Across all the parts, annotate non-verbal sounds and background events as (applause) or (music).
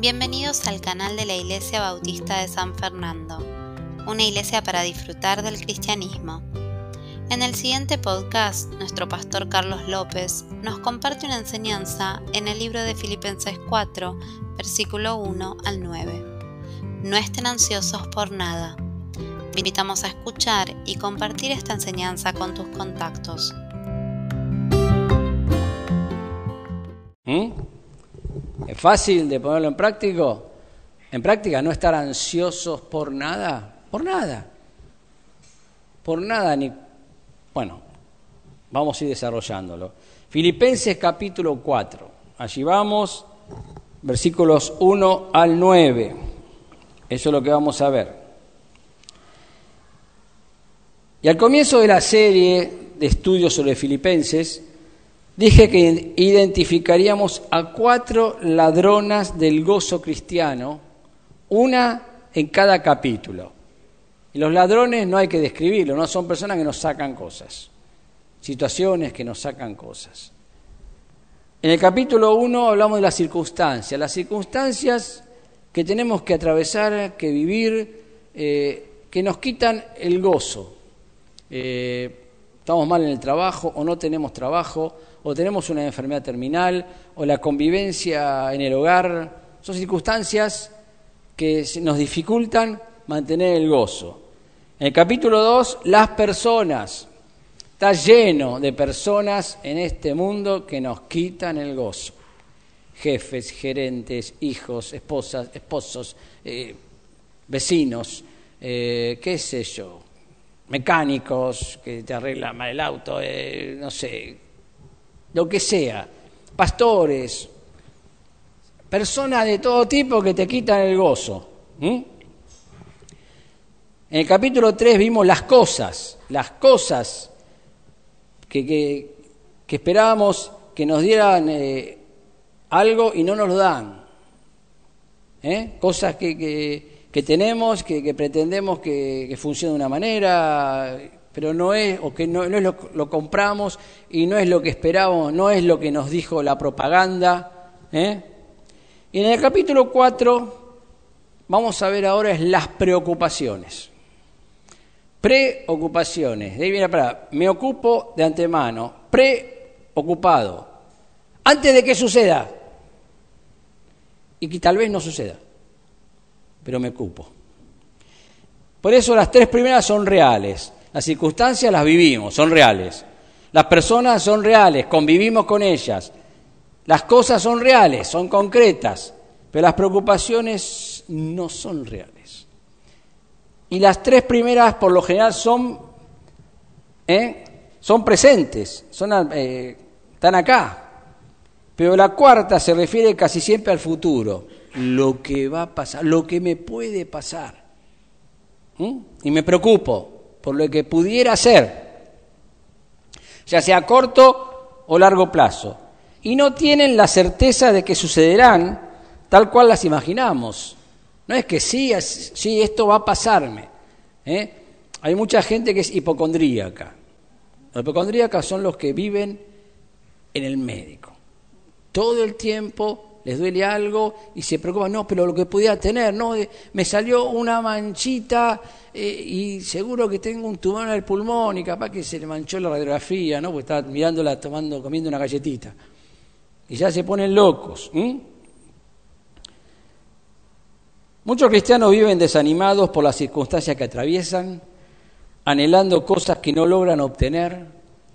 Bienvenidos al canal de la Iglesia Bautista de San Fernando, una iglesia para disfrutar del cristianismo. En el siguiente podcast, nuestro pastor Carlos López nos comparte una enseñanza en el libro de Filipenses 4, versículo 1 al 9. No estén ansiosos por nada. Te invitamos a escuchar y compartir esta enseñanza con tus contactos. ¿Mm? ¿Es fácil de ponerlo en práctico? En práctica, no estar ansiosos por nada, por nada, por nada ni... Bueno, vamos a ir desarrollándolo. Filipenses capítulo 4, allí vamos, versículos 1 al 9, eso es lo que vamos a ver. Y al comienzo de la serie de estudios sobre Filipenses, Dije que identificaríamos a cuatro ladronas del gozo cristiano, una en cada capítulo. Y los ladrones no hay que describirlo, no son personas que nos sacan cosas, situaciones que nos sacan cosas. En el capítulo 1 hablamos de las circunstancias, las circunstancias que tenemos que atravesar, que vivir, eh, que nos quitan el gozo. Eh, estamos mal en el trabajo o no tenemos trabajo o tenemos una enfermedad terminal, o la convivencia en el hogar, son circunstancias que nos dificultan mantener el gozo. En el capítulo 2, las personas. Está lleno de personas en este mundo que nos quitan el gozo. Jefes, gerentes, hijos, esposas, esposos, eh, vecinos, eh, qué sé yo, mecánicos que te arreglan mal el auto, eh, no sé, lo que sea, pastores, personas de todo tipo que te quitan el gozo. En el capítulo 3 vimos las cosas, las cosas que, que, esperábamos que nos dieran eh, algo y no nos lo dan. ¿eh? Cosas que, que, tenemos, que, pretendemos que, funcione de una manera, pero no es, o que no, es lo, lo, compramos y no es lo que esperábamos, no es lo que nos dijo la propaganda. ¿eh? Y en el capítulo 4 vamos a ver ahora es las preocupaciones. Preocupaciones. De ahí viene para, me ocupo de antemano, preocupado, antes de que suceda. Y que tal vez no suceda, pero me ocupo. Por eso las tres primeras son reales. Las circunstancias las vivimos, son reales. Las personas son reales, convivimos con ellas. Las cosas son reales, son concretas, pero las preocupaciones no son reales. Y las tres primeras, por lo general, son, ¿eh? son presentes, son, eh, están acá. Pero la cuarta se refiere casi siempre al futuro, lo que va a pasar, lo que me puede pasar. Y me preocupo, por lo que pudiera ser, ya sea a corto o largo plazo, y no tienen la certeza de que sucederán tal cual las imaginamos. No es que sí, sí esto va a pasarme. ¿eh? Hay mucha gente que es hipocondríaca. Los hipocondríacas son los que viven en el médico. Todo el tiempo les duele algo y se preocupan, no, pero lo que pudiera tener, no, me salió una manchita eh, y seguro que tengo un tumor en el pulmón y capaz que se le manchó la radiografía, ¿no? Porque estaba mirándola tomando, comiendo una galletita. Y ya se ponen locos. Muchos cristianos viven desanimados por las circunstancias que atraviesan, anhelando cosas que no logran obtener,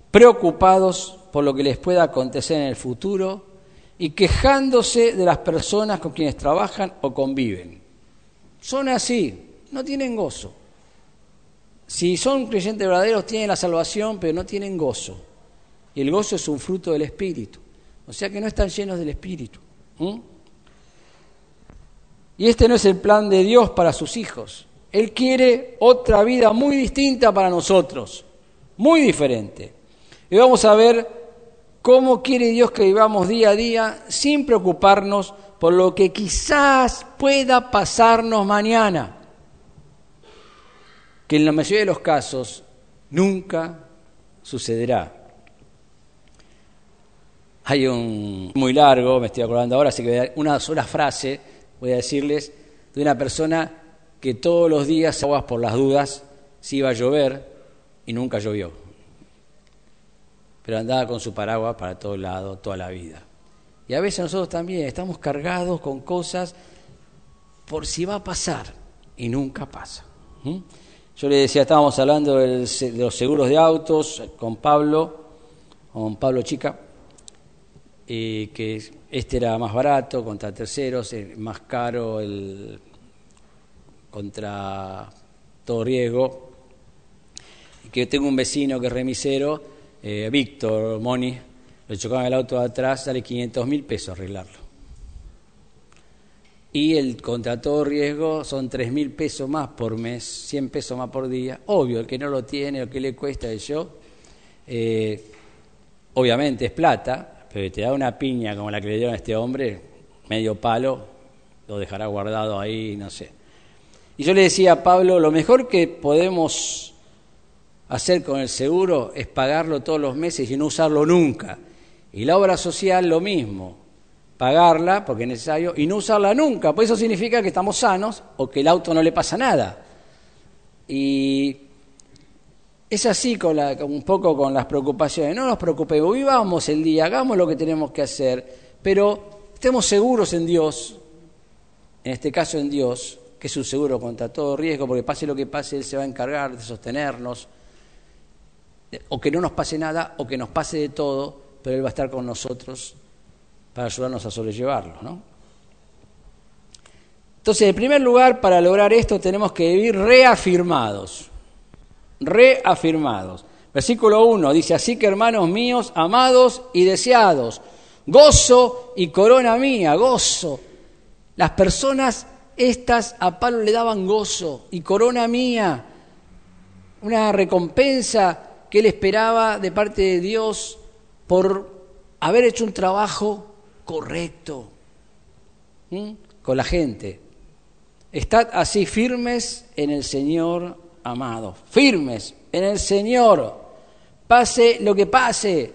preocupados por lo que les pueda acontecer en el futuro y quejándose de las personas con quienes trabajan o conviven. Son así, no tienen gozo. Si son creyentes verdaderos, tienen la salvación, pero no tienen gozo. Y el gozo es un fruto del Espíritu. O sea que no están llenos del Espíritu. Y este no es el plan de Dios para sus hijos. Él quiere otra vida muy distinta para nosotros, muy diferente. Y vamos a ver ¿Cómo quiere Dios que vivamos día a día sin preocuparnos por lo que quizás pueda pasarnos mañana? Que en la mayoría de los casos nunca sucederá. Hay un muy largo, me estoy acordando ahora, así que una sola frase, voy a decirles de una persona que todos los días aguas por las dudas si iba a llover y nunca llovió. Pero andaba con su paraguas para todos lados toda la vida. Y a veces nosotros también estamos cargados con cosas por si va a pasar y nunca pasa. Yo le decía, estábamos hablando de los seguros de autos con Pablo, con Pablo Chica, y que este era más barato contra terceros, más caro el contra todo riesgo. Que tengo un vecino que es remisero, eh, Víctor Moni, le chocaban el auto de atrás, sale 500 mil pesos arreglarlo. Y el contra todo riesgo son 3 mil pesos más por mes, 100 pesos más por día. Obvio, el que no lo tiene, o que le cuesta es yo. Eh, obviamente es plata, pero te da una piña como la que le dieron a este hombre, medio palo, lo dejará guardado ahí, no sé. Y yo le decía a Pablo, lo mejor que podemos hacer con el seguro es pagarlo todos los meses y no usarlo nunca. Y la obra social lo mismo, pagarla porque es necesario y no usarla nunca, pues eso significa que estamos sanos o que el auto no le pasa nada. Y es así con un poco con las preocupaciones, no nos preocupemos, vivamos el día, hagamos lo que tenemos que hacer, pero estemos seguros en Dios, en este caso en Dios, que es un seguro contra todo riesgo, porque pase lo que pase, Él se va a encargar de sostenernos, o que no nos pase nada, o que nos pase de todo, pero Él va a estar con nosotros para ayudarnos a sobrellevarlo. ¿no? Entonces, en primer lugar, para lograr esto tenemos que vivir reafirmados, reafirmados. Versículo 1 dice, así que hermanos míos, amados y deseados, gozo y corona mía, gozo. Las personas estas a Pablo le daban gozo y corona mía, una recompensa que él esperaba de parte de Dios por haber hecho un trabajo correcto con la gente. Estad así firmes en el Señor amado, firmes en el Señor, pase lo que pase.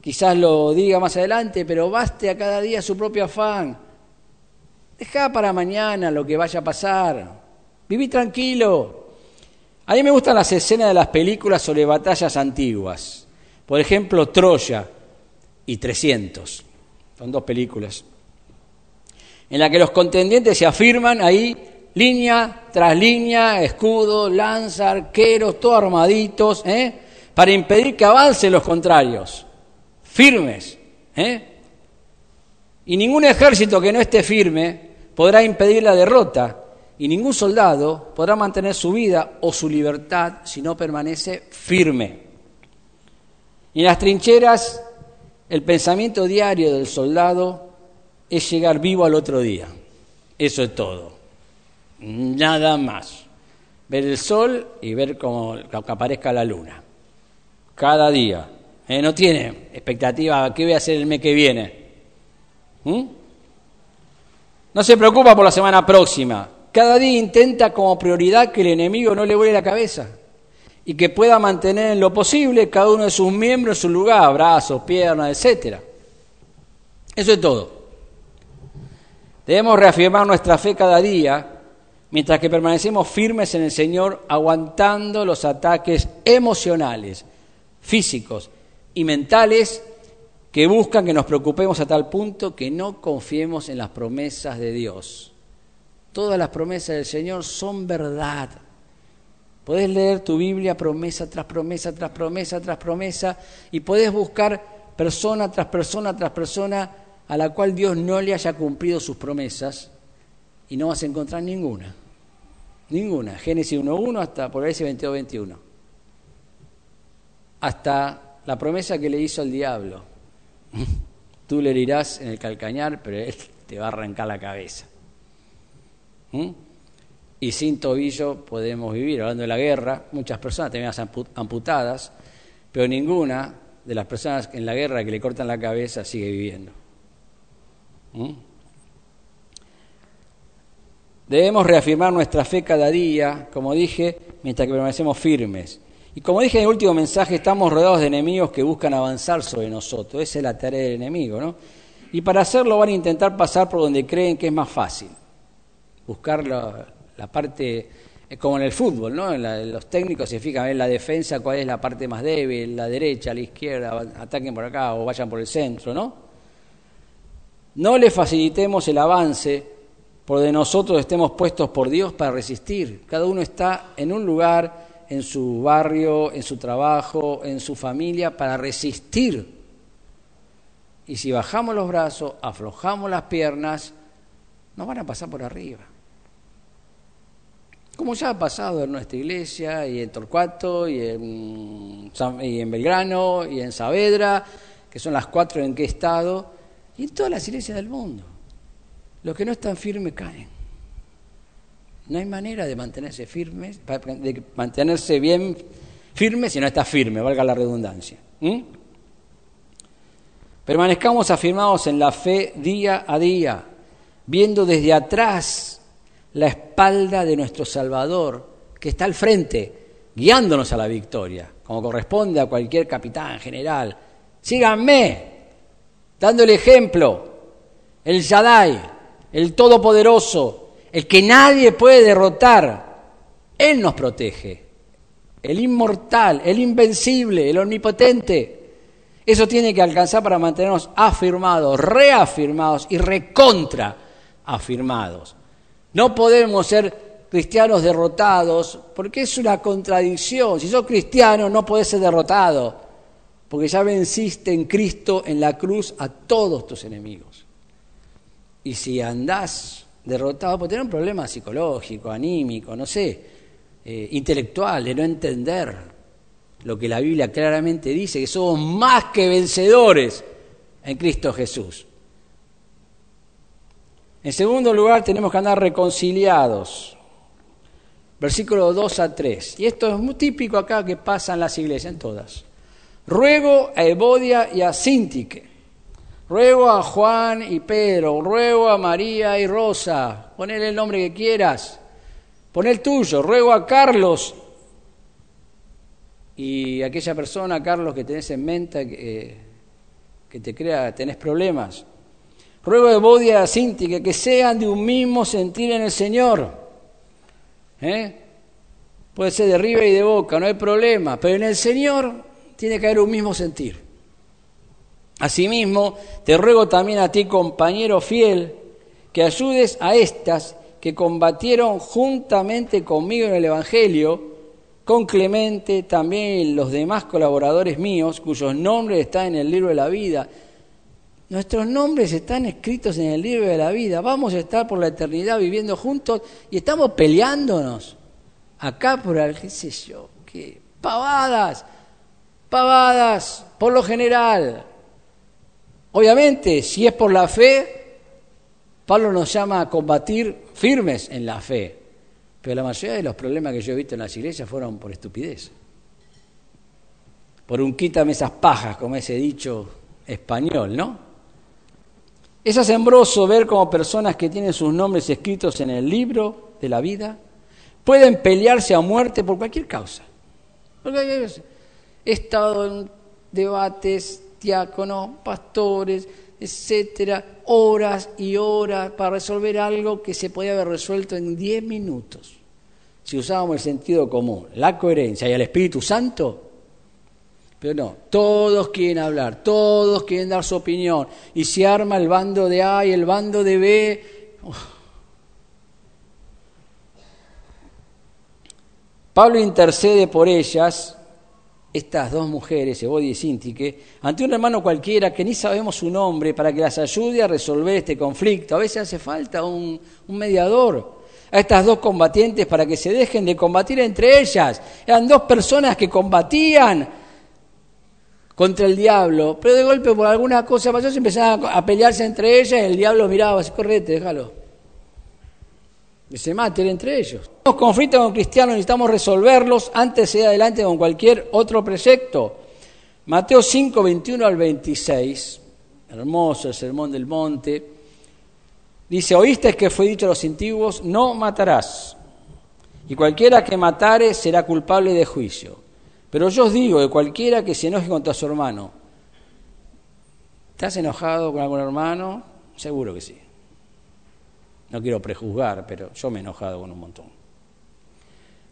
Quizás lo diga más adelante, pero baste a cada día su propio afán Deja para mañana lo que vaya a pasar. Viví tranquilo. A mí me gustan las escenas de las películas sobre batallas antiguas. Por ejemplo, Troya y 300. Son dos películas. En las que los contendientes se afirman ahí, línea tras línea, escudo, lanza, arqueros, todos armaditos, ¿eh? para impedir que avancen los contrarios. Firmes. ¿eh? Y ningún ejército que no esté firme podrá impedir la derrota, y ningún soldado podrá mantener su vida o su libertad si no permanece firme. Y en las trincheras, el pensamiento diario del soldado es llegar vivo al otro día. Eso es todo. Nada más. Ver el sol y ver cómo aparezca la luna. Cada día. Eh, no tiene expectativa, ¿qué voy a hacer el mes que viene? ¿Mm? No se preocupa por la semana próxima. Cada día intenta como prioridad que el enemigo no le vuele la cabeza y que pueda mantener en lo posible cada uno de sus miembros en su lugar, brazos, piernas, etc. Eso es todo. Debemos reafirmar nuestra fe cada día mientras que permanecemos firmes en el Señor, aguantando los ataques emocionales, físicos y mentales que buscan que nos preocupemos a tal punto que no confiemos en las promesas de Dios. Todas las promesas del Señor son verdad. Podés leer tu Biblia promesa tras promesa, tras promesa, tras promesa, y podés buscar persona tras persona, tras persona a la cual Dios no le haya cumplido sus promesas, y no vas a encontrar ninguna. Ninguna. Génesis 1.1 hasta ahí 22.21. Hasta la promesa que le hizo al diablo (laughs) Tú le herirás en el calcañar, pero él te va a arrancar la cabeza. ¿Mm? Y sin tobillo podemos vivir. Hablando de la guerra, muchas personas tenemos amputadas, pero ninguna de las personas en la guerra que le cortan la cabeza sigue viviendo. ¿Mm? Debemos reafirmar nuestra fe cada día, como dije, mientras que permanecemos firmes. Y como dije en el último mensaje, estamos rodeados de enemigos que buscan avanzar sobre nosotros. Esa es la tarea del enemigo, ¿no? Y para hacerlo van a intentar pasar por donde creen que es más fácil. Buscar la, la parte, como en el fútbol, ¿no? En los técnicos se fijan en la defensa cuál es la parte más débil, la derecha, la izquierda, ataquen por acá o vayan por el centro, ¿no? No le facilitemos el avance por donde nosotros estemos puestos por Dios para resistir. Cada uno está en un lugar, en su barrio, en su trabajo, en su familia, para resistir. Y si bajamos los brazos, aflojamos las piernas, nos van a pasar por arriba. Como ya ha pasado en nuestra iglesia, y en Torcuato, y en, Belgrano, y en Saavedra, que son las cuatro en que he estado, y en todas las iglesias del mundo. Los que no están firmes caen. No hay manera de mantenerse firmes, de mantenerse bien firme si no está firme, valga la redundancia. Permanezcamos afirmados en la fe día a día, viendo desde atrás la espalda de nuestro Salvador, que está al frente, guiándonos a la victoria, como corresponde a cualquier capitán general. Síganme, dando el ejemplo, el Shaddai, el Todopoderoso, el que nadie puede derrotar, Él nos protege. El inmortal, el invencible, el omnipotente. Eso tiene que alcanzar para mantenernos afirmados, reafirmados y recontra afirmados. No podemos ser cristianos derrotados porque es una contradicción. Si sos cristiano no podés ser derrotado porque ya venciste en Cristo en la cruz a todos tus enemigos. Y si andás derrotado, pues tener un problema psicológico, anímico, no sé, eh, intelectual, de no entender lo que la Biblia claramente dice, que somos más que vencedores en Cristo Jesús. En segundo lugar, tenemos que andar reconciliados. Versículo 2 a 3. Y esto es muy típico acá que pasa en las iglesias, en todas. Ruego a Evodia y a Sintique Ruego a Juan y Pedro, ruego a María y Rosa, ponle el nombre que quieras, pon el tuyo, ruego a Carlos y aquella persona, Carlos, que tenés en mente, que, que te crea, tenés problemas. Ruego de Bodia a que sean de un mismo sentir en el Señor. ¿Eh? Puede ser de arriba y de boca, no hay problema, pero en el Señor tiene que haber un mismo sentir. Asimismo, te ruego también a ti, compañero fiel, que ayudes a estas que combatieron juntamente conmigo en el Evangelio, con Clemente, también los demás colaboradores míos, cuyos nombres están en el libro de la vida. Nuestros nombres están escritos en el libro de la vida. Vamos a estar por la eternidad viviendo juntos y estamos peleándonos. Acá por el, qué sé yo, qué pavadas, pavadas, por lo general. Obviamente, si es por la fe, Pablo nos llama a combatir firmes en la fe, pero la mayoría de los problemas que yo he visto en las iglesias fueron por estupidez, por un quítame esas pajas, como ese dicho español, ¿no? Es asombroso ver cómo personas que tienen sus nombres escritos en el libro de la vida pueden pelearse a muerte por cualquier causa. He estado en debates diáconos, pastores, etcétera, horas y horas para resolver algo que se podía haber resuelto en diez minutos. Si usábamos el sentido común, la coherencia y el Espíritu Santo, pero no, todos quieren hablar, todos quieren dar su opinión, y se arma el bando de A y el bando de B. Pablo intercede por ellas estas dos mujeres, Evodia y Sintique, ante un hermano cualquiera que ni sabemos su nombre para que las ayude a resolver este conflicto. A veces hace falta un, mediador a estas dos combatientes para que se dejen de combatir entre ellas. Eran dos personas que combatían contra el diablo, pero de golpe por alguna cosa pasó, se empezaban a pelearse entre ellas y el diablo miraba correte, déjalo que se maten entre ellos. Los conflictos con cristianos necesitamos resolverlos antes de ir adelante con cualquier otro proyecto. Mateo 5, 21 al 26, hermoso el sermón del monte, dice, oíste que fue dicho a los antiguos, no matarás, y cualquiera que matare será culpable de juicio. Pero yo os digo que cualquiera que se enoje contra su hermano, ¿Estás enojado con algún hermano? Seguro que sí. No quiero prejuzgar, pero yo me he enojado con un montón.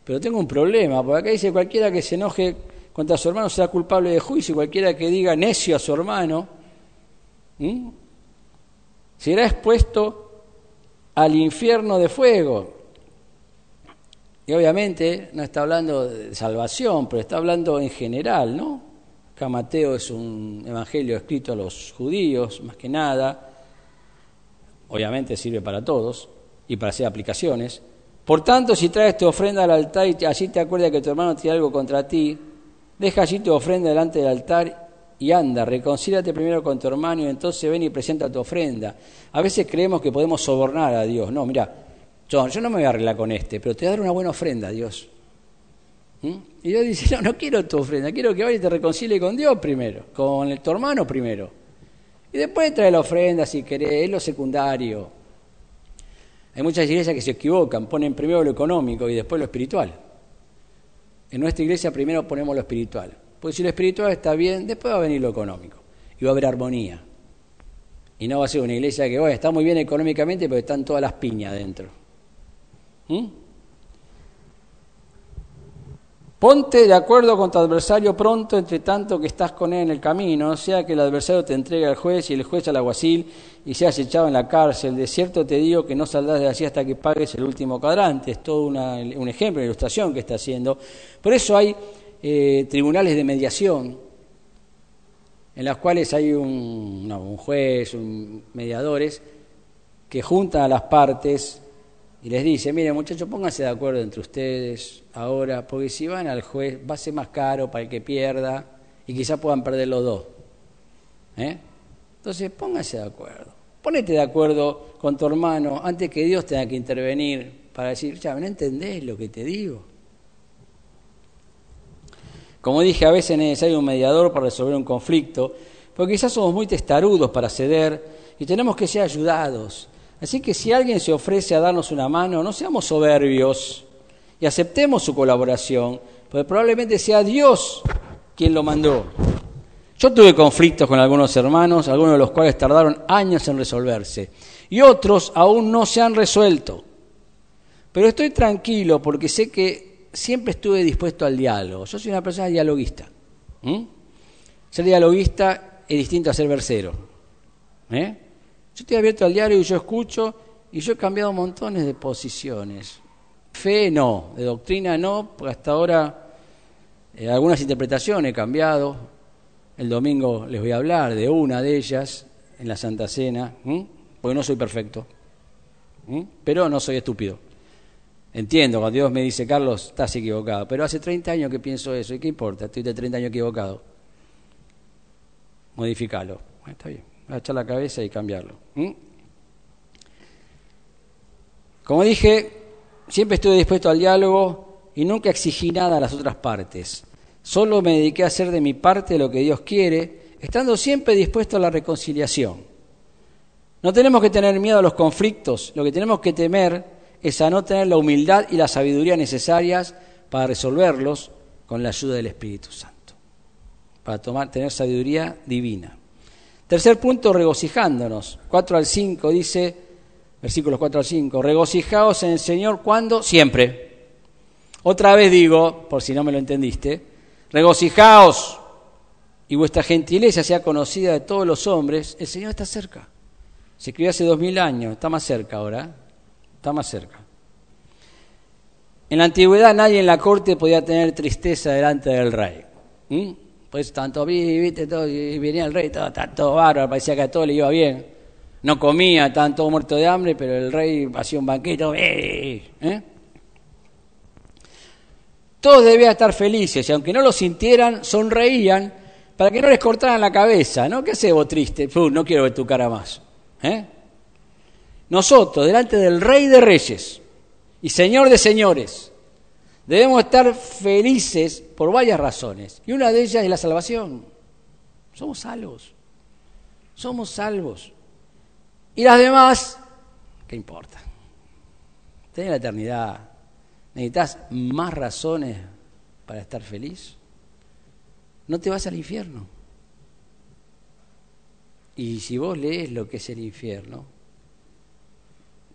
Pero tengo un problema, porque acá dice cualquiera que se enoje contra su hermano será culpable de juicio, cualquiera que diga necio a su hermano, será expuesto al infierno de fuego. Y obviamente no está hablando de salvación, pero está hablando en general, ¿no? Acá Mateo es un evangelio escrito a los judíos, más que nada. Obviamente sirve para todos y para hacer aplicaciones. Por tanto, si traes tu ofrenda al altar y allí te acuerdas que tu hermano tiene algo contra ti, deja allí tu ofrenda delante del altar y anda, reconcíliate primero con tu hermano y entonces ven y presenta tu ofrenda. A veces creemos que podemos sobornar a Dios. No, mira, yo, no me voy a arreglar con este, pero te voy a dar una buena ofrenda a Dios. ¿Mm? Y Dios dice, no, no quiero tu ofrenda, quiero que vayas y te reconcilie con Dios primero, con tu hermano primero. Y después trae la ofrenda si querés, es lo secundario. Hay muchas iglesias que se equivocan, ponen primero lo económico y después lo espiritual. En nuestra iglesia primero ponemos lo espiritual. Porque si lo espiritual está bien, después va a venir lo económico. Y va a haber armonía. Y no va a ser una iglesia que, bueno, está muy bien económicamente, pero están todas las piñas dentro. ¿Mm? Ponte de acuerdo con tu adversario pronto, entre tanto que estás con él en el camino, no sea que el adversario te entregue al juez y el juez al alguacil y seas echado en la cárcel. De cierto te digo que no saldrás de allí hasta que pagues el último cadrante. Es todo un ejemplo, una ilustración que está haciendo. Por eso hay eh, tribunales de mediación en las cuales hay un, un juez, un mediadores que juntan a las partes y les dice, mire muchachos, pónganse de acuerdo entre ustedes ahora, porque si van al juez va a ser más caro para el que pierda y quizá puedan perder los dos. ¿Eh? Entonces, pónganse de acuerdo. Ponete de acuerdo con tu hermano antes que Dios tenga que intervenir para decir, ya, ¿no entendés lo que te digo? Como dije, a veces es necesario un mediador para resolver un conflicto, porque quizás somos muy testarudos para ceder y tenemos que ser ayudados. Así que si alguien se ofrece a darnos una mano, no seamos soberbios y aceptemos su colaboración, porque probablemente sea Dios quien lo mandó. Yo tuve conflictos con algunos hermanos, algunos de los cuales tardaron años en resolverse, y otros aún no se han resuelto. Pero estoy tranquilo porque sé que siempre estuve dispuesto al diálogo. Yo soy una persona dialoguista. Ser dialoguista es distinto a ser versero. ¿eh? Yo estoy abierto al diario y yo escucho y yo he cambiado montones de posiciones. Fe no, de doctrina no, porque hasta ahora eh, algunas interpretaciones he cambiado. El domingo les voy a hablar de una de ellas en la Santa Cena, porque no soy perfecto, pero no soy estúpido. Entiendo, cuando Dios me dice, Carlos, estás equivocado, pero hace 30 años que pienso eso, ¿y qué importa? Estoy de 30 años equivocado. Modifícalo. está bien echar la cabeza y cambiarlo. Como dije, siempre estuve dispuesto al diálogo y nunca exigí nada a las otras partes. Solo me dediqué a hacer de mi parte lo que Dios quiere, estando siempre dispuesto a la reconciliación. No tenemos que tener miedo a los conflictos, lo que tenemos que temer es a no tener la humildad y la sabiduría necesarias para resolverlos con la ayuda del Espíritu Santo, para tomar, tener sabiduría divina. Tercer punto, regocijándonos. 4 al 5 dice, versículos 4 al 5, regocijaos en el Señor cuando siempre. Otra vez digo, por si no me lo entendiste, regocijaos y vuestra gentileza sea conocida de todos los hombres, el Señor está cerca. Se escribió hace dos mil años, está más cerca ahora, está más cerca. En la antigüedad nadie en la corte podía tener tristeza delante del rey pues tanto vi, viste, todo, y venía el rey, todo, todo bárbaro, parecía que a todo le iba bien. No comía, estaban todos muertos de hambre, pero el rey hacía un banquete, ¡eh! ¿eh? Todos debían estar felices, y aunque no lo sintieran, sonreían para que no les cortaran la cabeza, ¿no? ¿Qué haces vos triste? no quiero ver tu cara más. ¿eh? Nosotros, delante del rey de reyes y señor de señores, Debemos estar felices por varias razones. Y una de ellas es la salvación. Somos salvos. Somos salvos. Y las demás, ¿qué importa? Tenés la eternidad. ¿Necesitas más razones para estar feliz? No te vas al infierno. Y si vos lees lo que es el infierno,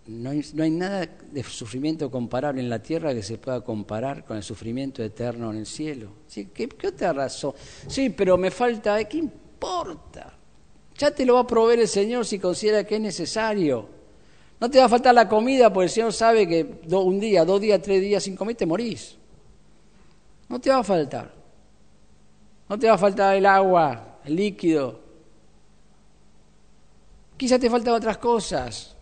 no hay, no hay, nada de sufrimiento comparable en la tierra que se pueda comparar con el sufrimiento eterno en el cielo. ¿Sí? ¿Qué, ¿Qué, otra razón? Sí, pero me falta, ¿qué importa? Ya te lo va a proveer el Señor si considera que es necesario. No te va a faltar la comida porque el Señor sabe que un día, dos días, tres días sin comer te morís. No te va a faltar. No te va a faltar el agua, el líquido. Quizá te faltan otras cosas.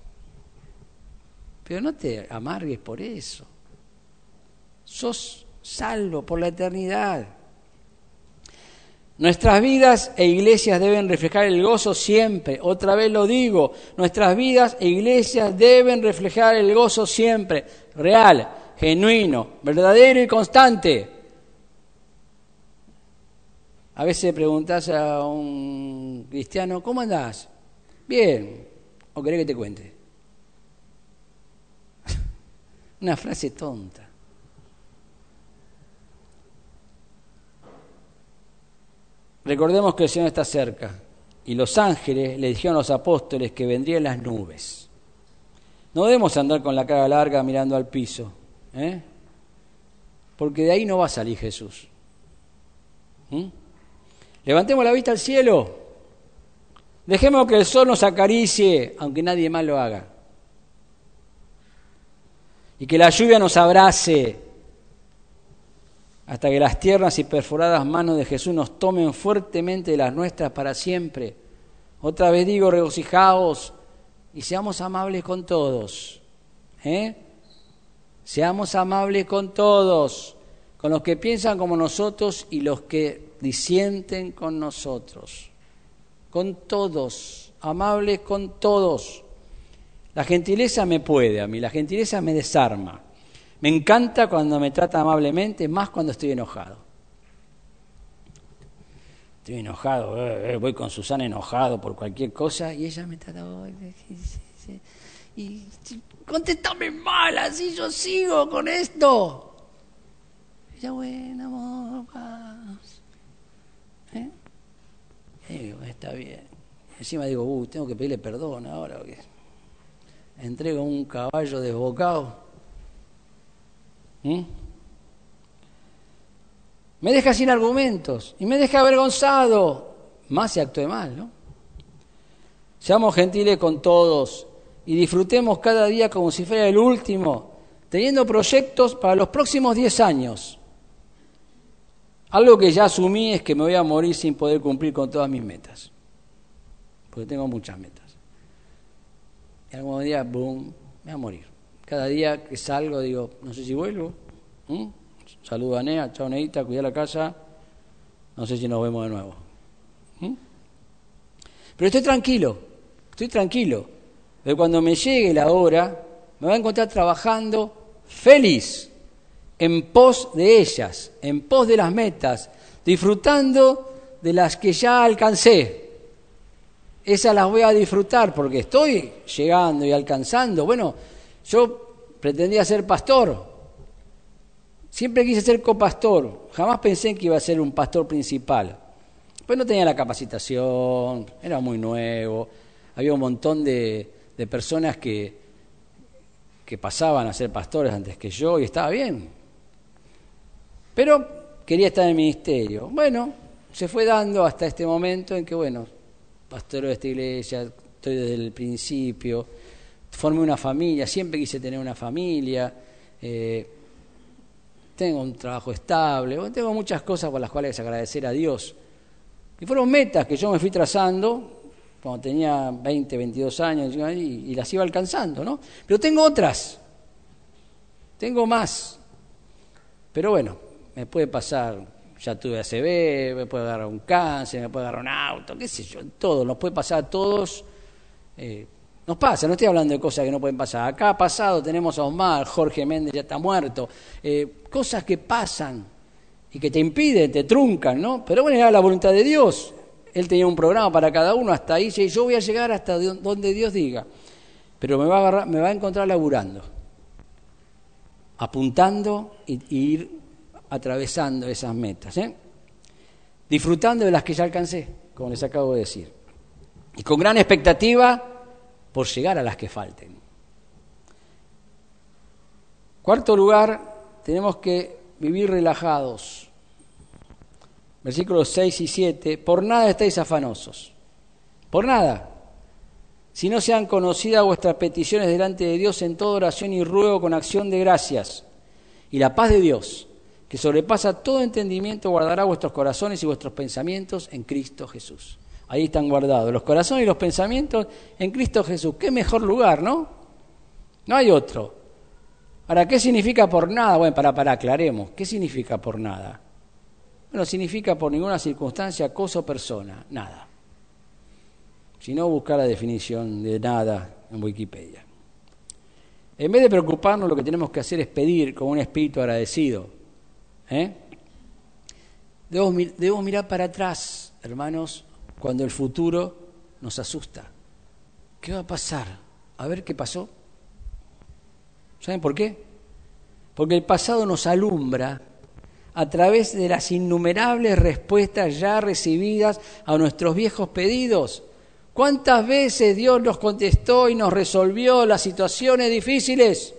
Pero no te amargues por eso. Sos salvo por la eternidad. Nuestras vidas e iglesias deben reflejar el gozo siempre. Otra vez lo digo, nuestras vidas e iglesias deben reflejar el gozo siempre. Real, genuino, verdadero y constante. A veces preguntas a un cristiano, ¿cómo andás? Bien, o querés que te cuente. Una frase tonta. Recordemos que el Señor está cerca y los ángeles le dijeron a los apóstoles que vendrían las nubes. No debemos andar con la cara larga mirando al piso, ¿eh? porque de ahí no va a salir Jesús. ¿Mm? Levantemos la vista al cielo, dejemos que el sol nos acaricie, aunque nadie más lo haga, y que la lluvia nos abrace hasta que las tiernas y perforadas manos de Jesús nos tomen fuertemente de las nuestras para siempre. Otra vez digo, regocijaos y seamos amables con todos. ¿eh? Seamos amables con todos, con los que piensan como nosotros y los que disienten con nosotros. Con todos, amables con todos. La gentileza me puede a mí, la gentileza me desarma. Me encanta cuando me trata amablemente, más cuando estoy enojado. Estoy enojado, eh, eh, voy con Susana enojado por cualquier cosa y ella me trata... Y mal, así yo sigo con esto. Ella, bueno, amor, ¿Eh? digo, está bien. Encima digo, uh, tengo que pedirle perdón ahora. Porque entrego un caballo desbocado ¿Mm? Me deja sin argumentos y me deja avergonzado. Más si actúe mal, ¿no? Seamos gentiles con todos y disfrutemos cada día como si fuera el último, teniendo proyectos para los próximos 10 años. Algo que ya asumí es que me voy a morir sin poder cumplir con todas mis metas, porque tengo muchas metas. Algún día, boom, me voy a morir. Cada día que salgo digo, no sé si vuelvo. Saludo a Nea, chao Neita, cuida la casa. No sé si nos vemos de nuevo. Pero estoy tranquilo, estoy tranquilo. Pero cuando me llegue la hora, me va a encontrar trabajando feliz, en pos de ellas, en pos de las metas, disfrutando de las que ya alcancé. Esas las voy a disfrutar porque estoy llegando y alcanzando. Bueno, yo pretendía ser pastor. Siempre quise ser copastor. Jamás pensé que iba a ser un pastor principal. Pues no tenía la capacitación, era muy nuevo. Había un montón de, personas que, que pasaban a ser pastores antes que yo y estaba bien. Pero quería estar en el ministerio. Bueno, se fue dando hasta este momento en que, bueno, pastor de esta iglesia, estoy desde el principio formé una familia, siempre quise tener una familia, eh, tengo un trabajo estable, tengo muchas cosas por las cuales agradecer a Dios. Y fueron metas que yo me fui trazando cuando tenía 20, 22 años y, las iba alcanzando, ¿no? Pero tengo otras, tengo más. Pero bueno, me puede pasar, ya tuve ACV, me puede agarrar un cáncer, me puede agarrar un auto, qué sé yo, todo, nos puede pasar a todos. Eh, nos pasa, no estoy hablando de cosas que no pueden pasar. Acá ha pasado, tenemos a Omar, Jorge Méndez ya está muerto. Eh, cosas que pasan y que te impiden, te truncan, ¿no? Pero bueno, era la voluntad de Dios. Él tenía un programa para cada uno, hasta ahí, y yo voy a llegar hasta donde Dios diga. Pero me va a, agarrar, me va a encontrar laburando, apuntando y, ir atravesando esas metas, ¿eh? disfrutando de las que ya alcancé, como les acabo de decir. y con gran expectativa por llegar a las que falten. Cuarto lugar, tenemos que vivir relajados. Versículos 6 y 7, por nada estáis afanosos, por nada, si no sean conocidas vuestras peticiones delante de Dios en toda oración y ruego con acción de gracias. Y la paz de Dios, que sobrepasa todo entendimiento, guardará vuestros corazones y vuestros pensamientos en Cristo Jesús. Ahí están guardados los corazones y los pensamientos en Cristo Jesús. Qué mejor lugar, ¿no? No hay otro. Ahora, ¿qué significa por nada? Bueno, para, para, aclaremos. ¿Qué significa por nada? Bueno, significa por ninguna circunstancia, cosa o persona, nada. Si no, buscar la definición de nada en Wikipedia. En vez de preocuparnos, lo que tenemos que hacer es pedir con un espíritu agradecido. ¿Eh? Debemos, mirar para atrás, hermanos, cuando el futuro nos asusta. ¿Qué va a pasar? A ver qué pasó. ¿Saben por qué? Porque el pasado nos alumbra a través de las innumerables respuestas ya recibidas a nuestros viejos pedidos. ¿Cuántas veces Dios nos contestó y nos resolvió las situaciones difíciles?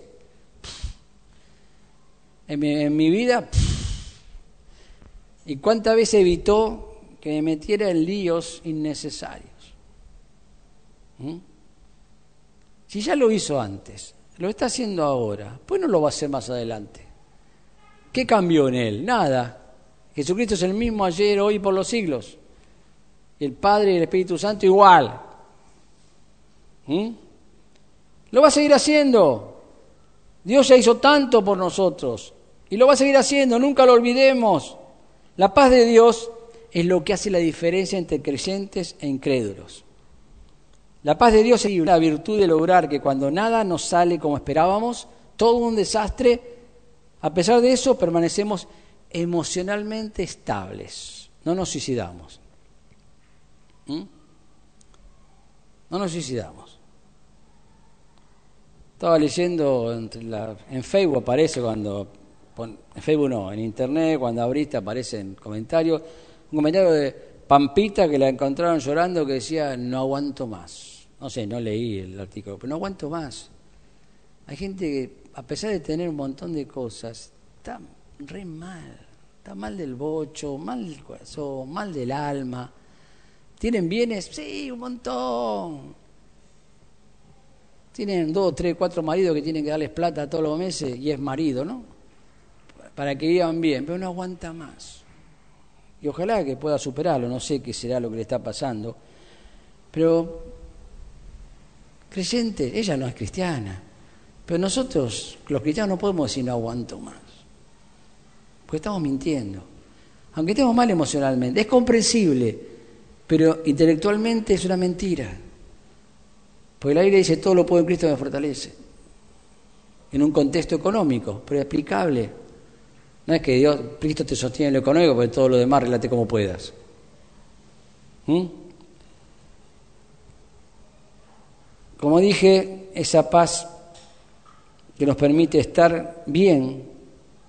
En mi, vida. ¿Y cuántas veces evitó que me metiera en líos innecesarios? ¿Mm? Si ya lo hizo antes, lo está haciendo ahora, pues no lo va a hacer más adelante. ¿Qué cambió en él? Nada. Jesucristo es el mismo ayer, hoy, por los siglos. El Padre y el Espíritu Santo igual. ¿Mm? Lo va a seguir haciendo. Dios ya hizo tanto por nosotros y lo va a seguir haciendo, nunca lo olvidemos. La paz de Dios es lo que hace la diferencia entre creyentes e incrédulos. La paz de Dios es la virtud de lograr que cuando nada nos sale como esperábamos, todo un desastre, a pesar de eso permanecemos emocionalmente estables, no nos suicidamos. ¿Mm? No nos suicidamos. Estaba leyendo en Facebook, aparece cuando, en Facebook no, en Internet, cuando abriste aparecen comentarios, un comentario de Pampita que la encontraron llorando que decía, no aguanto más. No sé, no leí el artículo, pero no aguanto más. Hay gente que, a pesar de tener un montón de cosas, está re mal. Está mal del bocho, mal del corazón, mal del alma. ¿Tienen bienes? Sí, un montón. Tienen dos, tres, cuatro maridos que tienen que darles plata todos los meses y es marido, ¿no? Para que vivan bien, pero no aguanta más. Y ojalá que pueda superarlo, no sé qué será lo que le está pasando. Pero, creyente, ella no es cristiana. Pero nosotros, los cristianos, no podemos decir no aguanto más. Porque estamos mintiendo. Aunque estemos mal emocionalmente, es comprensible pero intelectualmente es una mentira. Porque la Biblia dice, todo lo puedo en Cristo me fortalece. En un contexto económico, pero explicable. No es que Dios, Cristo te sostiene en lo económico, porque todo lo demás relate como puedas. ¿Mm? Como dije, esa paz que nos permite estar bien,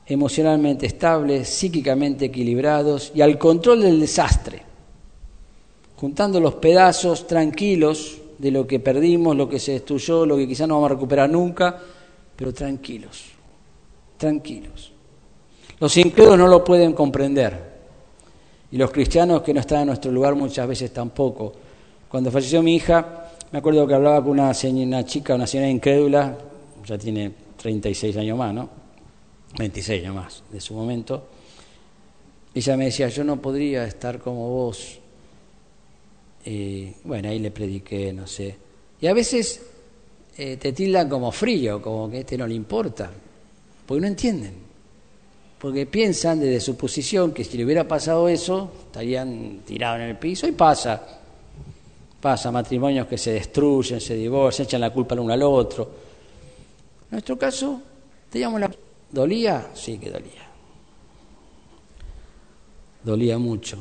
emocionalmente estables, psíquicamente equilibrados y al control del desastre juntando los pedazos tranquilos de lo que perdimos, lo que se destruyó, lo que quizás no vamos a recuperar nunca, pero tranquilos, tranquilos. Los incrédulos no lo pueden comprender y los cristianos que no están en nuestro lugar muchas veces tampoco. Cuando falleció mi hija, me acuerdo que hablaba con una, chica, una señora incrédula, ya tiene 36 años más, ¿no? 26 años más de su momento. Ella me decía, yo no podría estar como vos y bueno, ahí le prediqué, no sé. Y a veces eh, te tildan como frío, como que a este no le importa, porque no entienden. Porque piensan desde su posición que si le hubiera pasado eso, estarían tirados en el piso y pasa. Pasa matrimonios que se destruyen, se divorcian, echan la culpa el uno al otro. En nuestro caso, teníamos la... ¿Dolía? Sí que dolía. Dolía mucho.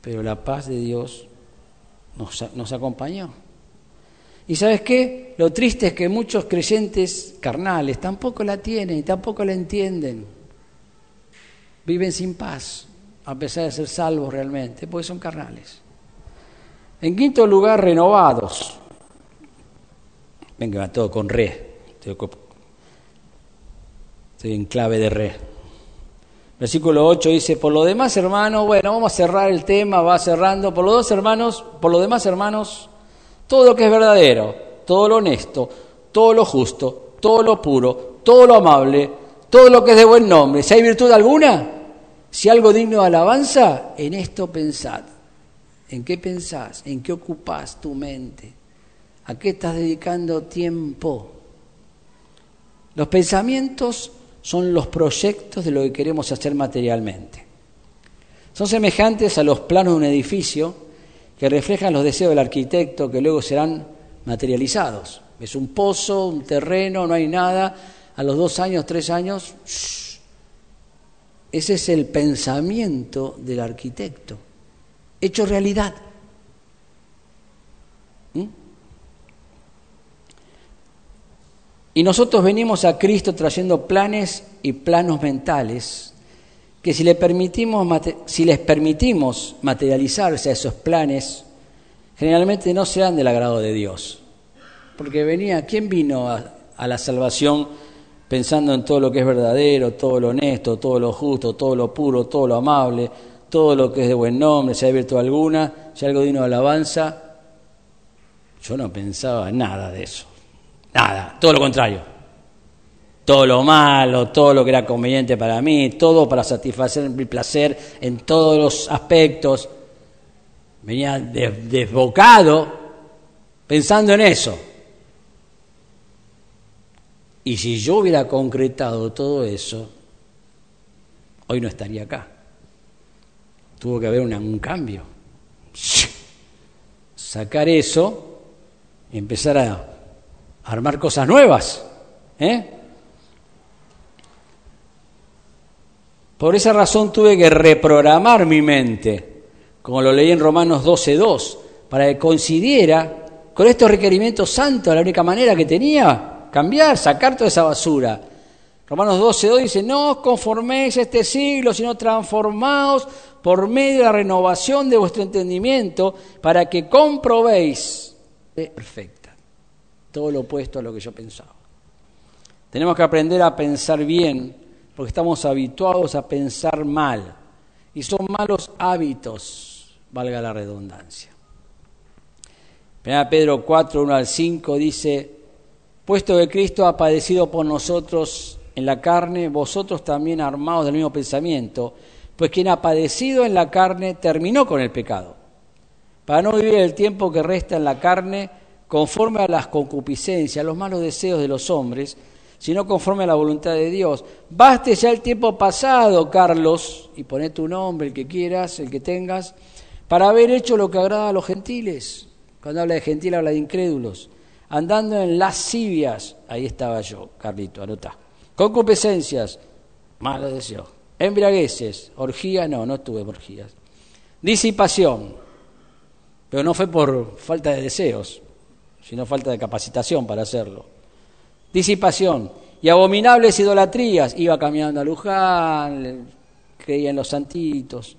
Pero la paz de Dios nos, acompañó. ¿Y sabes qué? Lo triste es que muchos creyentes carnales tampoco la tienen y tampoco la entienden. Viven sin paz, a pesar de ser salvos realmente, porque son carnales. En quinto lugar, renovados. Venga, todo con re. Estoy en clave de re. Versículo 8 dice, por lo demás hermanos, bueno, vamos a cerrar el tema, va cerrando, por los dos hermanos, por lo demás hermanos, todo lo que es verdadero, todo lo honesto, todo lo justo, todo lo puro, todo lo amable, todo lo que es de buen nombre, si hay virtud alguna, si algo digno de alabanza, en esto pensad. ¿En qué pensás? ¿En qué ocupás tu mente? ¿A qué estás dedicando tiempo? Los pensamientos son los proyectos de lo que queremos hacer materialmente. Son semejantes a los planos de un edificio que reflejan los deseos del arquitecto que luego serán materializados. Es un pozo, un terreno, no hay nada. A los dos años, tres años, ese es el pensamiento del arquitecto, hecho realidad. ¿Mm? Y nosotros venimos a Cristo trayendo planes y planos mentales que si, le permitimos, si les permitimos materializarse a esos planes, generalmente no sean del agrado de Dios. Porque venía, ¿quién vino a la salvación pensando en todo lo que es verdadero, todo lo honesto, todo lo justo, todo lo puro, todo lo amable, todo lo que es de buen nombre, si hay virtud alguna, si algo digno de alabanza? Yo no pensaba nada de eso. Nada, todo lo contrario. Todo lo malo, todo lo que era conveniente para mí, todo para satisfacer mi placer en todos los aspectos. Venía desbocado pensando en eso. Y si yo hubiera concretado todo eso, hoy no estaría acá. Tuvo que haber un cambio. (laughs) Sacar eso empezar a armar cosas nuevas. ¿eh? Por esa razón tuve que reprogramar mi mente, como lo leí en Romanos 12.2, para que coincidiera con estos requerimientos santos, la única manera que tenía, cambiar, sacar toda esa basura. Romanos 12.2 dice, no os conforméis este siglo, sino transformaos por medio de la renovación de vuestro entendimiento, para que comprobéis perfecto todo lo opuesto a lo que yo pensaba. Tenemos que aprender a pensar bien, porque estamos habituados a pensar mal. Y son malos hábitos, valga la redundancia. 1 Pedro 4, 1 al 5 dice, puesto que Cristo ha padecido por nosotros en la carne, vosotros también armados del mismo pensamiento, pues quien ha padecido en la carne terminó con el pecado, para no vivir el tiempo que resta en la carne, conforme a las concupiscencias, a los malos deseos de los hombres, sino conforme a la voluntad de Dios. Baste ya el tiempo pasado, Carlos, y poné tu nombre, el que quieras, el que tengas, para haber hecho lo que agrada a los gentiles. Cuando habla de gentil, habla de incrédulos. Andando en lascivias, ahí estaba yo, Carlito, anotá. Concupiscencias, malos deseos. Embriagueces, orgía, no, no tuve orgías. Disipación, pero no fue por falta de deseos, sino falta de capacitación para hacerlo. Disipación y abominables idolatrías. Iba caminando a Luján, creía en los santitos.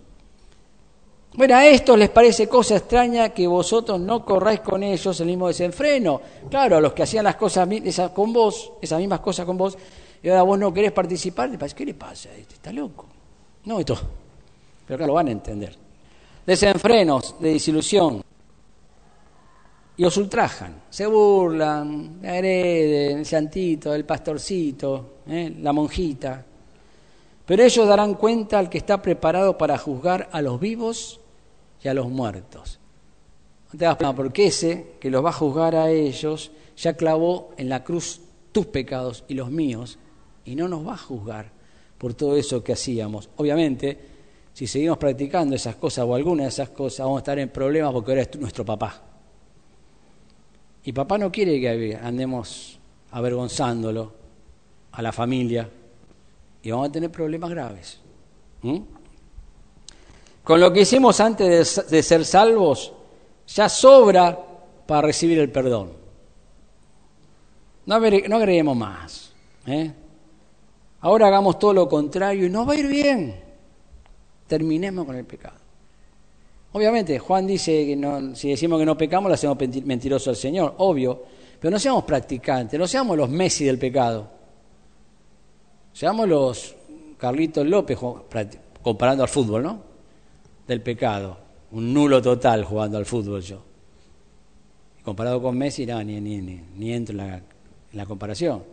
Bueno, a estos les parece cosa extraña que vosotros no corráis con ellos el mismo desenfreno. Claro, a los que hacían las cosas esas con vos, esas mismas cosas con vos, y ahora vos no querés participar, ¿qué le pasa? Este está loco. No, esto. Pero acá lo van a entender. Desenfrenos, de disilusión, y os ultrajan, se burlan, hereden, el santito, el pastorcito, ¿eh? la monjita. Pero ellos darán cuenta al que está preparado para juzgar a los vivos y a los muertos. No te das porque ese que los va a juzgar a ellos ya clavó en la cruz tus pecados y los míos y no nos va a juzgar por todo eso que hacíamos. Obviamente, si seguimos practicando esas cosas o alguna de esas cosas, vamos a estar en problemas porque ahora es nuestro papá y papá no quiere que andemos avergonzándolo a la familia y vamos a tener problemas graves. Con lo que hicimos antes de, ser salvos, ya sobra para recibir el perdón. No, agreguemos más. ¿eh? Ahora hagamos todo lo contrario y nos va a ir bien. Terminemos con el pecado. Obviamente, Juan dice que no, si decimos que no pecamos, le hacemos mentiroso al Señor, obvio. Pero no seamos practicantes, no seamos los Messi del pecado. Seamos los Carlitos López comparando al fútbol, ¿no? Del pecado. Un nulo total jugando al fútbol yo. comparado con Messi, no, ni, entro en la, comparación.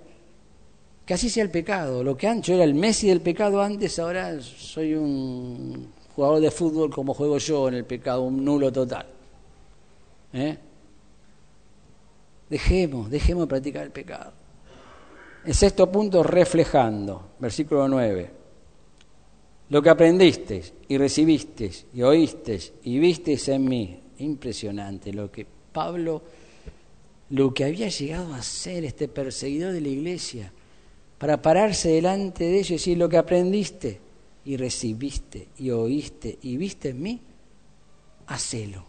Que así sea el pecado. Lo que yo era el Messi del pecado antes, ahora soy un jugador de fútbol como juego yo en el pecado, un nulo total. ¿Eh? Dejemos, dejemos de practicar el pecado. El sexto punto, reflejando, versículo 9. Lo que aprendiste y recibiste y oíste y visteis en mí. Impresionante lo que Pablo, lo que había llegado a ser este perseguidor de la iglesia, para pararse delante de ellos y decir lo que aprendiste y recibiste y oíste y viste en mí, hacelo.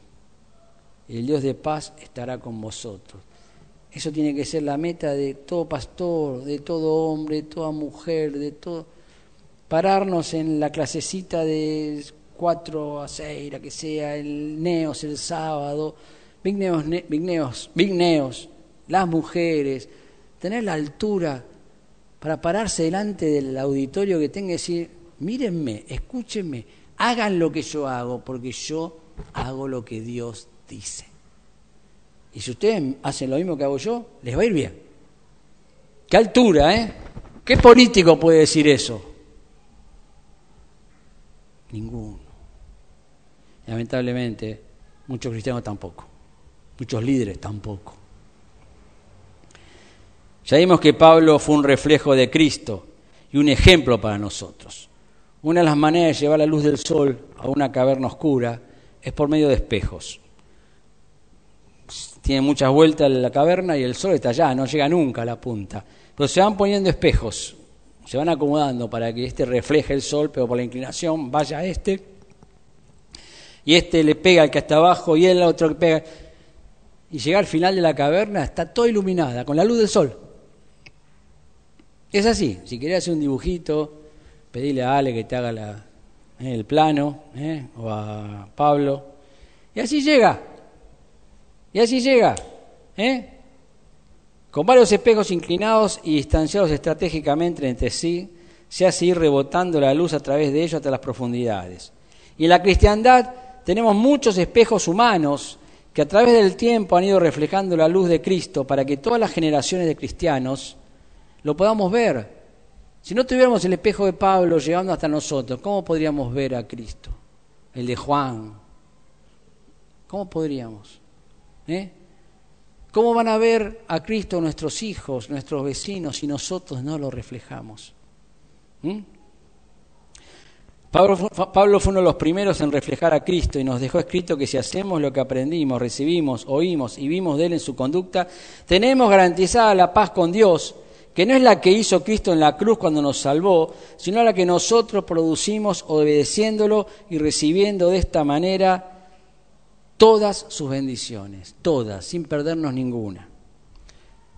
El Dios de paz estará con vosotros. Eso tiene que ser la meta de todo pastor, de todo hombre, de toda mujer, de todo. Pararnos en la clasecita de 4 a 6, la que sea, el Neos el sábado, Big Neos, Big Neos, las mujeres, tener la altura para pararse delante del auditorio que tenga y decir, mírenme, escúchenme, hagan lo que yo hago, porque yo hago lo que Dios dice. Y si ustedes hacen lo mismo que hago yo, les va a ir bien. ¿Qué altura, eh? ¿Qué político puede decir eso? Ninguno. Lamentablemente, muchos cristianos tampoco. Muchos líderes tampoco. Ya vimos que Pablo fue un reflejo de Cristo y un ejemplo para nosotros. Una de las maneras de llevar la luz del sol a una caverna oscura es por medio de espejos. Tiene muchas vueltas la caverna y el sol está allá, no llega nunca a la punta. Pero se van poniendo espejos, se van acomodando para que este refleje el sol, pero por la inclinación vaya a este. Y este le pega al que está abajo y el otro le pega. Y llega al final de la caverna, está toda iluminada, con la luz del sol. Es así, si querés hacer un dibujito, pedirle a Ale que te haga eh, el plano, eh, o a Pablo. Y así llega. Y así llega. ¿eh? Con varios espejos inclinados y distanciados estratégicamente entre sí, se hace ir rebotando la luz a través de ellos hasta las profundidades. Y en la cristiandad tenemos muchos espejos humanos que a través del tiempo han ido reflejando la luz de Cristo para que todas las generaciones de cristianos lo podamos ver si no tuviéramos el espejo de Pablo llegando hasta nosotros, ¿cómo podríamos ver a Cristo? El de Juan. ¿Cómo podríamos? ¿Eh? ¿Cómo van a ver a Cristo nuestros hijos, nuestros vecinos, si nosotros no lo reflejamos? ¿Mm? Pablo, Pablo, fue uno de los primeros en reflejar a Cristo y nos dejó escrito que si hacemos lo que aprendimos, recibimos, oímos y vimos de Él en su conducta, tenemos garantizada la paz con Dios que no es la que hizo Cristo en la cruz cuando nos salvó, sino la que nosotros producimos obedeciéndolo y recibiendo de esta manera todas sus bendiciones, todas, sin perdernos ninguna.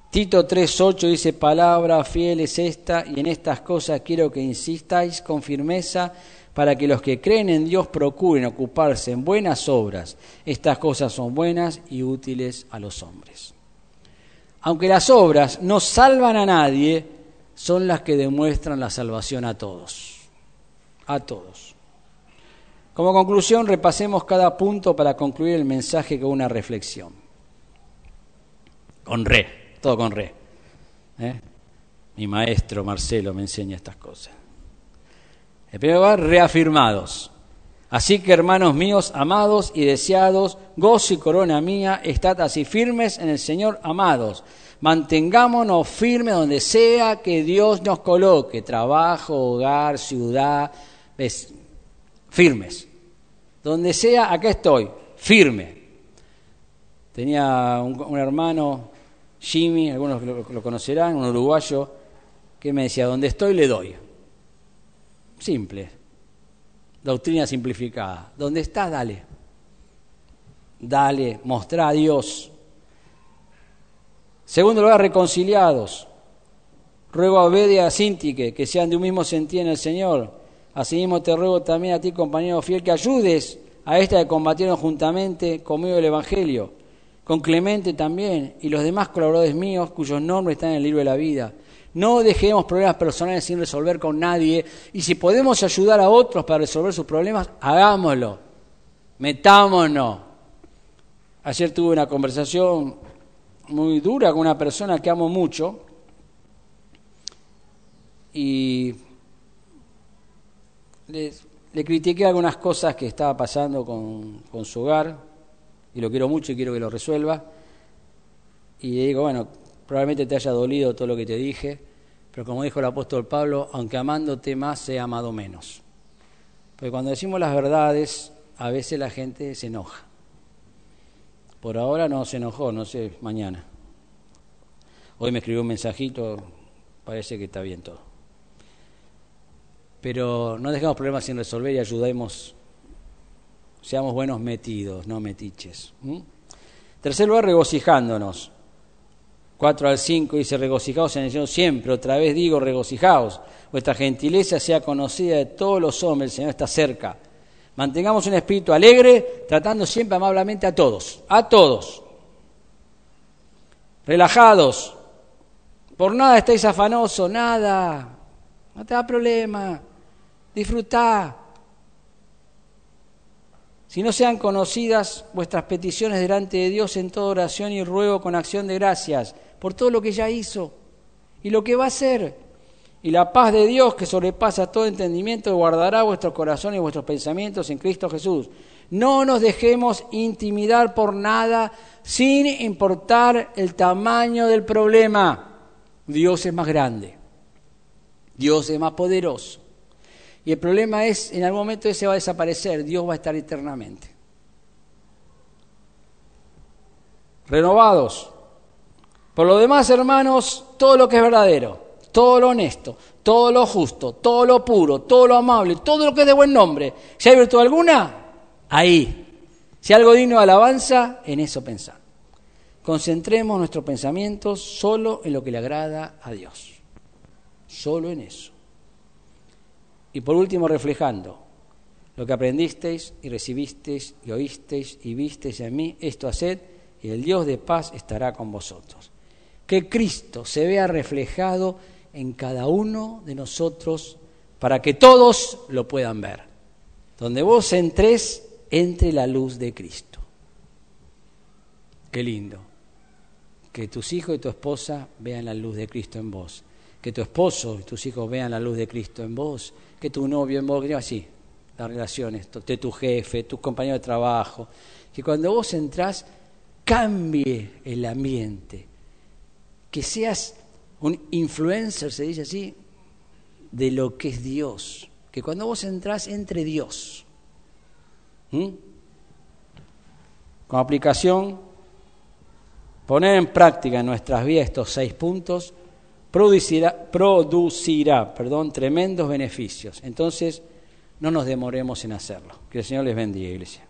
Tito 3.8 dice, palabra fiel es esta, y en estas cosas quiero que insistáis con firmeza para que los que creen en Dios procuren ocuparse en buenas obras. Estas cosas son buenas y útiles a los hombres aunque las obras no salvan a nadie, son las que demuestran la salvación a todos. A todos. Como conclusión, repasemos cada punto para concluir el mensaje con una reflexión. Con re, todo con re. ¿eh? Mi maestro Marcelo me enseña estas cosas. En primer lugar, reafirmados. Así que, hermanos míos, amados y deseados, gozo y corona mía, estad así firmes en el Señor, amados. Mantengámonos firmes donde sea que Dios nos coloque, trabajo, hogar, ciudad, firmes. Donde sea, acá estoy, firme. Tenía un, hermano, Jimmy, algunos lo, conocerán, un uruguayo, que me decía, donde estoy le doy. Simple, doctrina simplificada. ¿Dónde estás? Dale. Dale, mostrá a Dios. Segundo lugar, reconciliados. Ruego a Obed a Sintique que sean de un mismo sentido en el Señor. Asimismo te ruego también a ti, compañero fiel, que ayudes a esta que combatieron juntamente conmigo el Evangelio, con Clemente también y los demás colaboradores míos cuyos nombres están en el libro de la vida. No dejemos problemas personales sin resolver con nadie y si podemos ayudar a otros para resolver sus problemas, hagámoslo. Metámonos. Ayer tuve una conversación muy dura con una persona que amo mucho y le, critiqué algunas cosas que estaba pasando con, con, su hogar y lo quiero mucho y quiero que lo resuelva. Y le digo, bueno, probablemente te haya dolido todo lo que te dije, pero como dijo el apóstol Pablo, aunque amándote más, he amado menos. Porque cuando decimos las verdades, a veces la gente se enoja. Por ahora no se enojó, no sé, mañana. Hoy me escribió un mensajito, parece que está bien todo. Pero no dejemos problemas sin resolver y ayudemos, seamos buenos metidos, no metiches. ¿Mm? Tercer lugar, regocijándonos. 4 al 5 dice, regocijaos en el Señor siempre. Otra vez digo, regocijaos. Vuestra gentileza sea conocida de todos los hombres, el Señor está cerca. Mantengamos un espíritu alegre, tratando siempre amablemente a todos, a todos. Relajados. Por nada estáis afanosos, nada. No te da problema. Disfrutá. Si no sean conocidas vuestras peticiones delante de Dios en toda oración y ruego con acción de gracias por todo lo que ya hizo y lo que va a hacer. Y la paz de Dios, que sobrepasa todo entendimiento, guardará vuestro corazón y vuestros pensamientos en Cristo Jesús. No nos dejemos intimidar por nada sin importar el tamaño del problema. Dios es más grande. Dios es más poderoso. Y el problema es, en algún momento ese va a desaparecer, Dios va a estar eternamente. Renovados. Por lo demás, hermanos, todo lo que es verdadero, todo lo honesto, todo lo justo, todo lo puro, todo lo amable, todo lo que es de buen nombre, si hay virtud alguna, ahí. Si algo digno de alabanza, en eso pensar. Concentremos nuestros pensamientos solo en lo que le agrada a Dios. Solo en eso. Y por último, reflejando lo que aprendisteis y recibisteis y oísteis y visteis en mí, esto haced y el Dios de paz estará con vosotros que Cristo se vea reflejado en cada uno de nosotros para que todos lo puedan ver. Donde vos entres, entre la luz de Cristo. Qué lindo. Que tus hijos y tu esposa vean la luz de Cristo en vos. Que tu esposo y tus hijos vean la luz de Cristo en vos. Que tu novio en vos, así, las relaciones de tu jefe, tus compañeros de trabajo. Que cuando vos entrás, cambie el ambiente que seas un influencer, se dice así, de lo que es Dios. Que cuando vos entrás, entre Dios. ¿Mm? Con aplicación, poner en práctica en nuestras vidas estos seis puntos producirá, producirá perdón, tremendos beneficios. Entonces, no nos demoremos en hacerlo. Que el Señor les bendiga, iglesia.